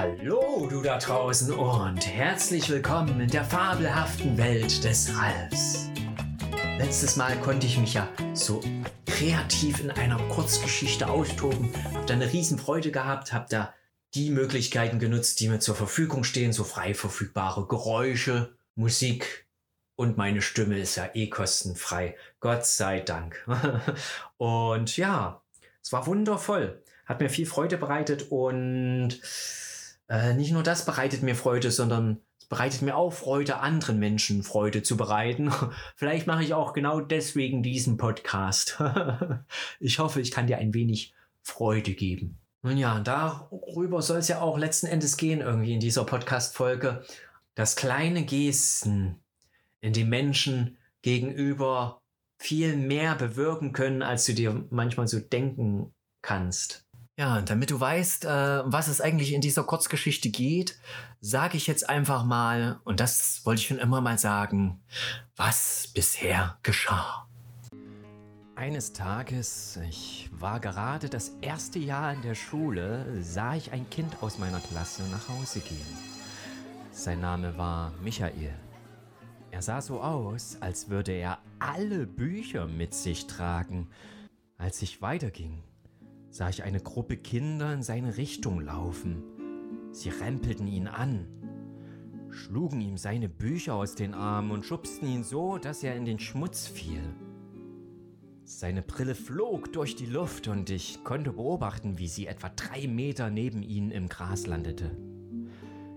Hallo, du da draußen und herzlich willkommen in der fabelhaften Welt des Ralfs. Letztes Mal konnte ich mich ja so kreativ in einer Kurzgeschichte austoben, hab da eine Riesenfreude gehabt, hab da die Möglichkeiten genutzt, die mir zur Verfügung stehen, so frei verfügbare Geräusche, Musik und meine Stimme ist ja eh kostenfrei. Gott sei Dank. und ja, es war wundervoll. Hat mir viel Freude bereitet und äh, nicht nur das bereitet mir Freude, sondern es bereitet mir auch Freude, anderen Menschen Freude zu bereiten. Vielleicht mache ich auch genau deswegen diesen Podcast. ich hoffe, ich kann dir ein wenig Freude geben. Nun ja, darüber soll es ja auch letzten Endes gehen, irgendwie in dieser Podcast-Folge. Dass kleine Gesten in dem Menschen gegenüber viel mehr bewirken können, als du dir manchmal so denken kannst. Ja, und damit du weißt, äh, was es eigentlich in dieser Kurzgeschichte geht, sage ich jetzt einfach mal, und das wollte ich schon immer mal sagen, was bisher geschah. Eines Tages, ich war gerade das erste Jahr in der Schule, sah ich ein Kind aus meiner Klasse nach Hause gehen. Sein Name war Michael. Er sah so aus, als würde er alle Bücher mit sich tragen. Als ich weiterging, sah ich eine Gruppe Kinder in seine Richtung laufen. Sie rempelten ihn an, schlugen ihm seine Bücher aus den Armen und schubsten ihn so, dass er in den Schmutz fiel. Seine Brille flog durch die Luft und ich konnte beobachten, wie sie etwa drei Meter neben ihm im Gras landete.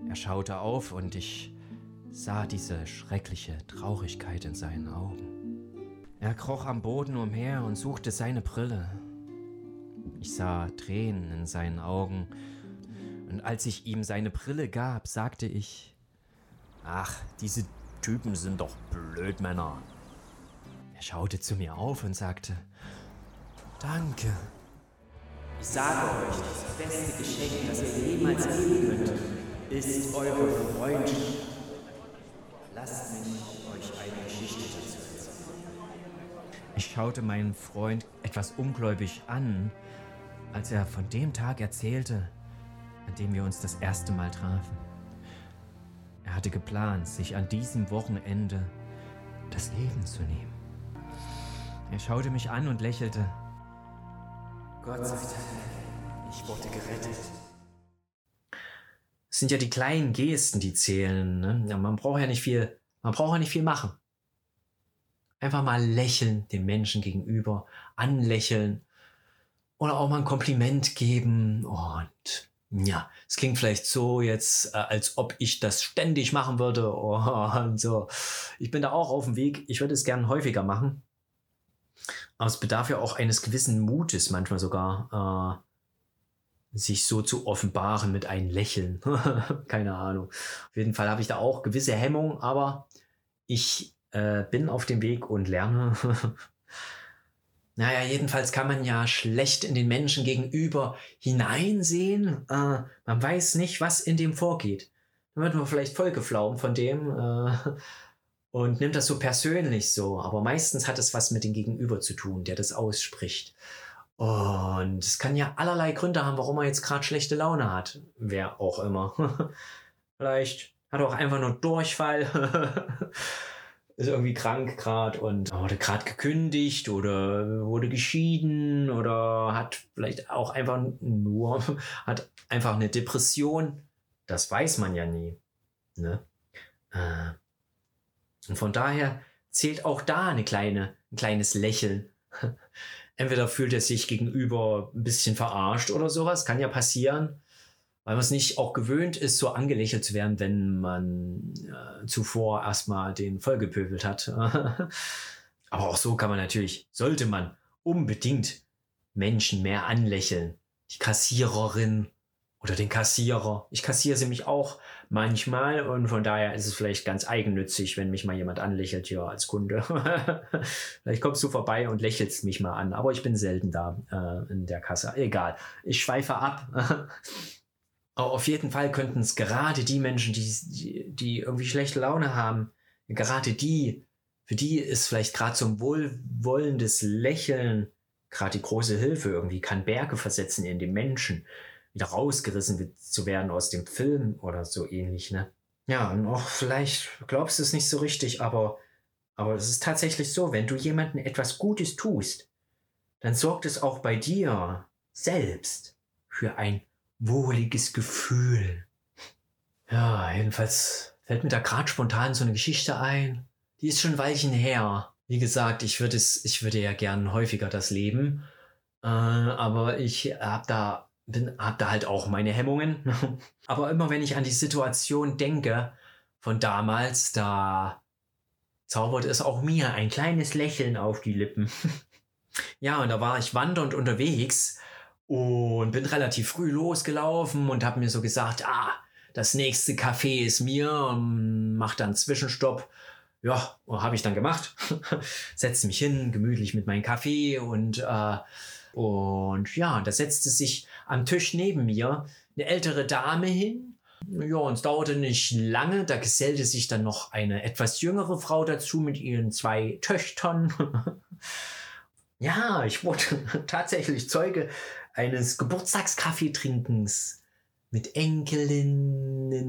Er schaute auf und ich sah diese schreckliche Traurigkeit in seinen Augen. Er kroch am Boden umher und suchte seine Brille. Ich sah Tränen in seinen Augen, und als ich ihm seine Brille gab, sagte ich, Ach, diese Typen sind doch Blödmänner. Er schaute zu mir auf und sagte, Danke. Ich sage euch, das beste Geschenk, das ihr jemals geben könnt, ist eure Freundschaft. Lasst mich euch eine Geschichte dazu erzählen. Ich schaute meinen Freund etwas ungläubig an als er von dem Tag erzählte, an dem wir uns das erste Mal trafen. Er hatte geplant, sich an diesem Wochenende das Leben zu nehmen. Er schaute mich an und lächelte. Gott sei Dank, ich wurde gerettet. Es sind ja die kleinen Gesten, die zählen. Ne? Ja, man braucht ja nicht viel, man braucht ja nicht viel machen. Einfach mal lächeln dem Menschen gegenüber, anlächeln oder auch mal ein Kompliment geben und ja, es klingt vielleicht so jetzt, äh, als ob ich das ständig machen würde und so. Ich bin da auch auf dem Weg. Ich würde es gerne häufiger machen. Aber es bedarf ja auch eines gewissen Mutes, manchmal sogar, äh, sich so zu offenbaren mit einem Lächeln. Keine Ahnung. Auf jeden Fall habe ich da auch gewisse Hemmungen, aber ich äh, bin auf dem Weg und lerne. Naja, jedenfalls kann man ja schlecht in den Menschen gegenüber hineinsehen. Äh, man weiß nicht, was in dem vorgeht. Dann wird man vielleicht vollgeflaumt von dem äh, und nimmt das so persönlich so. Aber meistens hat es was mit dem Gegenüber zu tun, der das ausspricht. Und es kann ja allerlei Gründe haben, warum er jetzt gerade schlechte Laune hat. Wer auch immer. vielleicht hat er auch einfach nur Durchfall. ist irgendwie krank gerade und wurde gerade gekündigt oder wurde geschieden oder hat vielleicht auch einfach nur, hat einfach eine Depression. Das weiß man ja nie. Ne? Äh, und von daher zählt auch da eine kleine, ein kleines Lächeln. Entweder fühlt er sich gegenüber ein bisschen verarscht oder sowas, kann ja passieren weil man es nicht auch gewöhnt ist, so angelächelt zu werden, wenn man äh, zuvor erstmal den vollgepöbelt hat. Aber auch so kann man natürlich, sollte man unbedingt Menschen mehr anlächeln. Die Kassiererin oder den Kassierer. Ich kassiere sie mich auch manchmal und von daher ist es vielleicht ganz eigennützig, wenn mich mal jemand anlächelt hier als Kunde. vielleicht kommst du vorbei und lächelst mich mal an, aber ich bin selten da äh, in der Kasse. Egal, ich schweife ab. Auf jeden Fall könnten es gerade die Menschen, die, die, die irgendwie schlechte Laune haben, gerade die, für die ist vielleicht gerade so ein wohlwollendes Lächeln gerade die große Hilfe irgendwie, kann Berge versetzen in den Menschen. wieder rausgerissen zu werden aus dem Film oder so ähnlich, ne? Ja, und auch vielleicht glaubst du es nicht so richtig, aber, aber es ist tatsächlich so, wenn du jemandem etwas Gutes tust, dann sorgt es auch bei dir selbst für ein wohliges Gefühl. Ja, jedenfalls fällt mir da gerade spontan so eine Geschichte ein. Die ist schon ein Weilchen her. Wie gesagt, ich würde es, ich würde ja gern häufiger das leben. Äh, aber ich hab da, bin, hab da halt auch meine Hemmungen. aber immer wenn ich an die Situation denke von damals, da zaubert es auch mir ein kleines Lächeln auf die Lippen. ja, und da war ich wandernd unterwegs und bin relativ früh losgelaufen und habe mir so gesagt, ah, das nächste Café ist mir, mach dann Zwischenstopp. Ja, habe ich dann gemacht. Setzte mich hin, gemütlich mit meinem Kaffee und, äh, und ja, da setzte sich am Tisch neben mir eine ältere Dame hin. Ja, und es dauerte nicht lange, da gesellte sich dann noch eine etwas jüngere Frau dazu mit ihren zwei Töchtern. ja, ich wurde tatsächlich Zeuge eines Geburtstagskaffeetrinkens mit Enkelinnen,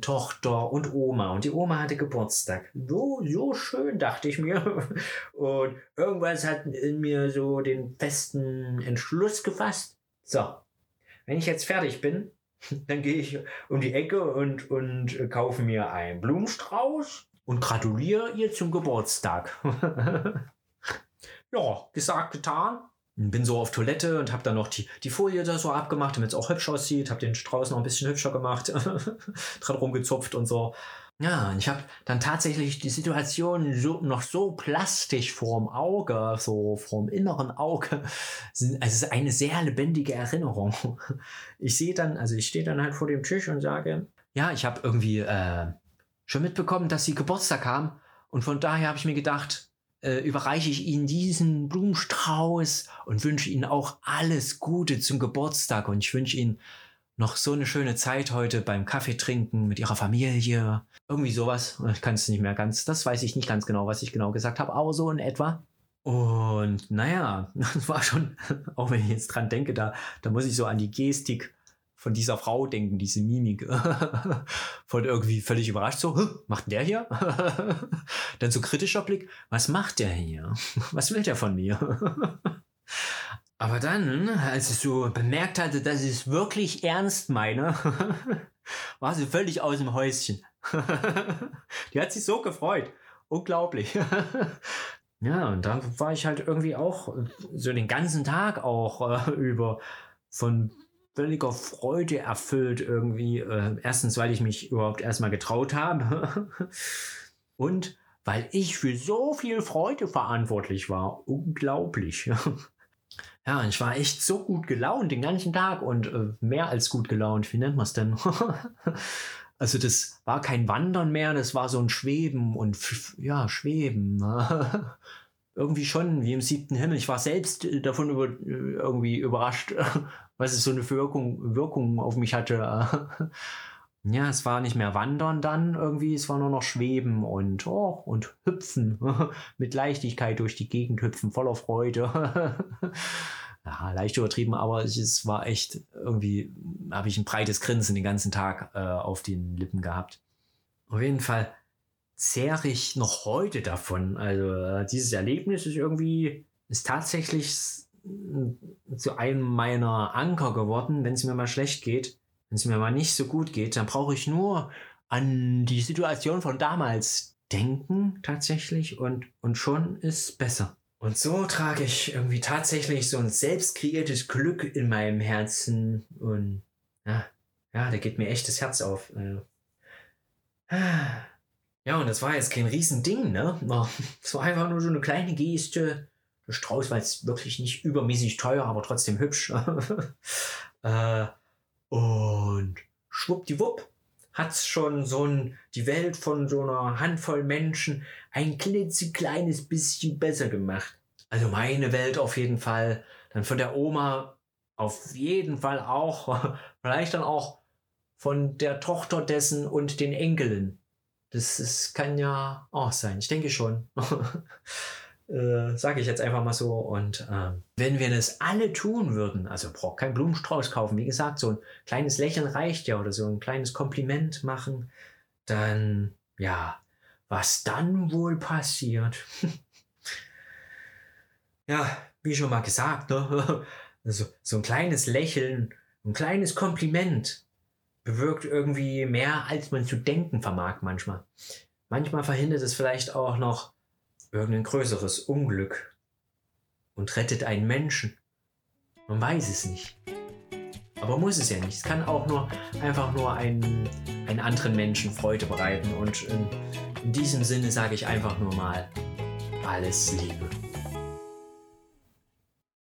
Tochter und Oma. Und die Oma hatte Geburtstag. So, so schön, dachte ich mir. Und irgendwas hat in mir so den festen Entschluss gefasst. So, wenn ich jetzt fertig bin, dann gehe ich um die Ecke und, und kaufe mir einen Blumenstrauß und gratuliere ihr zum Geburtstag. ja, gesagt, getan bin so auf Toilette und habe dann noch die, die Folie da so abgemacht, damit es auch hübsch aussieht. Habe den Strauß noch ein bisschen hübscher gemacht, dran rumgezupft und so. Ja, und ich habe dann tatsächlich die Situation so, noch so plastisch vorm Auge, so vorm inneren Auge. Also es ist eine sehr lebendige Erinnerung. Ich sehe dann, also ich stehe dann halt vor dem Tisch und sage, ja, ich habe irgendwie äh, schon mitbekommen, dass sie Geburtstag haben. Und von daher habe ich mir gedacht, äh, überreiche ich Ihnen diesen Blumenstrauß und wünsche Ihnen auch alles Gute zum Geburtstag. Und ich wünsche Ihnen noch so eine schöne Zeit heute beim Kaffee trinken mit Ihrer Familie. Irgendwie sowas. Ich kann es nicht mehr ganz, das weiß ich nicht ganz genau, was ich genau gesagt habe, aber so in etwa. Und naja, das war schon, auch wenn ich jetzt dran denke, da, da muss ich so an die Gestik von dieser Frau denken, diese Mimik. von irgendwie völlig überrascht, so, macht der hier? Dann so kritischer Blick, was macht der hier? Was will der von mir? Aber dann, als ich so bemerkt hatte, dass ich es wirklich ernst meine, war sie völlig aus dem Häuschen. Die hat sich so gefreut. Unglaublich. Ja, und dann war ich halt irgendwie auch so den ganzen Tag auch äh, über von völliger Freude erfüllt irgendwie. Äh, erstens, weil ich mich überhaupt erstmal getraut habe. und weil ich für so viel Freude verantwortlich war. Unglaublich. ja, ich war echt so gut gelaunt den ganzen Tag und äh, mehr als gut gelaunt. Wie nennt man es denn? also das war kein Wandern mehr, das war so ein Schweben und ja, Schweben. irgendwie schon wie im siebten Himmel. Ich war selbst äh, davon über, äh, irgendwie überrascht, was es so eine Wirkung, Wirkung auf mich hatte. ja, es war nicht mehr Wandern dann irgendwie, es war nur noch Schweben und, oh, und Hüpfen. Mit Leichtigkeit durch die Gegend hüpfen, voller Freude. ja, leicht übertrieben, aber es war echt irgendwie, habe ich ein breites Grinsen den ganzen Tag äh, auf den Lippen gehabt. Auf jeden Fall zehre ich noch heute davon. Also äh, dieses Erlebnis ist irgendwie, ist tatsächlich zu einem meiner Anker geworden, wenn es mir mal schlecht geht. Wenn es mir mal nicht so gut geht, dann brauche ich nur an die Situation von damals denken tatsächlich und, und schon ist besser. Und so trage ich irgendwie tatsächlich so ein selbst kreiertes Glück in meinem Herzen und ja, ja, da geht mir echt das Herz auf. Also, ah. Ja, und das war jetzt kein Riesending, ne? Es war einfach nur so eine kleine Geste. Strauß war jetzt wirklich nicht übermäßig teuer, aber trotzdem hübsch. äh, und schwuppdiwupp hat's schon so ein, die Welt von so einer Handvoll Menschen ein klitzekleines bisschen besser gemacht. Also meine Welt auf jeden Fall. Dann von der Oma auf jeden Fall auch. Vielleicht dann auch von der Tochter dessen und den Enkeln. Das, das kann ja auch sein. Ich denke schon. Äh, Sage ich jetzt einfach mal so. Und ähm, wenn wir das alle tun würden, also braucht kein Blumenstrauß kaufen, wie gesagt, so ein kleines Lächeln reicht ja oder so ein kleines Kompliment machen, dann ja, was dann wohl passiert? ja, wie schon mal gesagt, ne? also, so ein kleines Lächeln, ein kleines Kompliment bewirkt irgendwie mehr, als man zu denken vermag manchmal. Manchmal verhindert es vielleicht auch noch irgendein größeres Unglück und rettet einen Menschen. Man weiß es nicht. Aber muss es ja nicht. Es kann auch nur einfach nur einen, einen anderen Menschen Freude bereiten. Und in, in diesem Sinne sage ich einfach nur mal alles Liebe.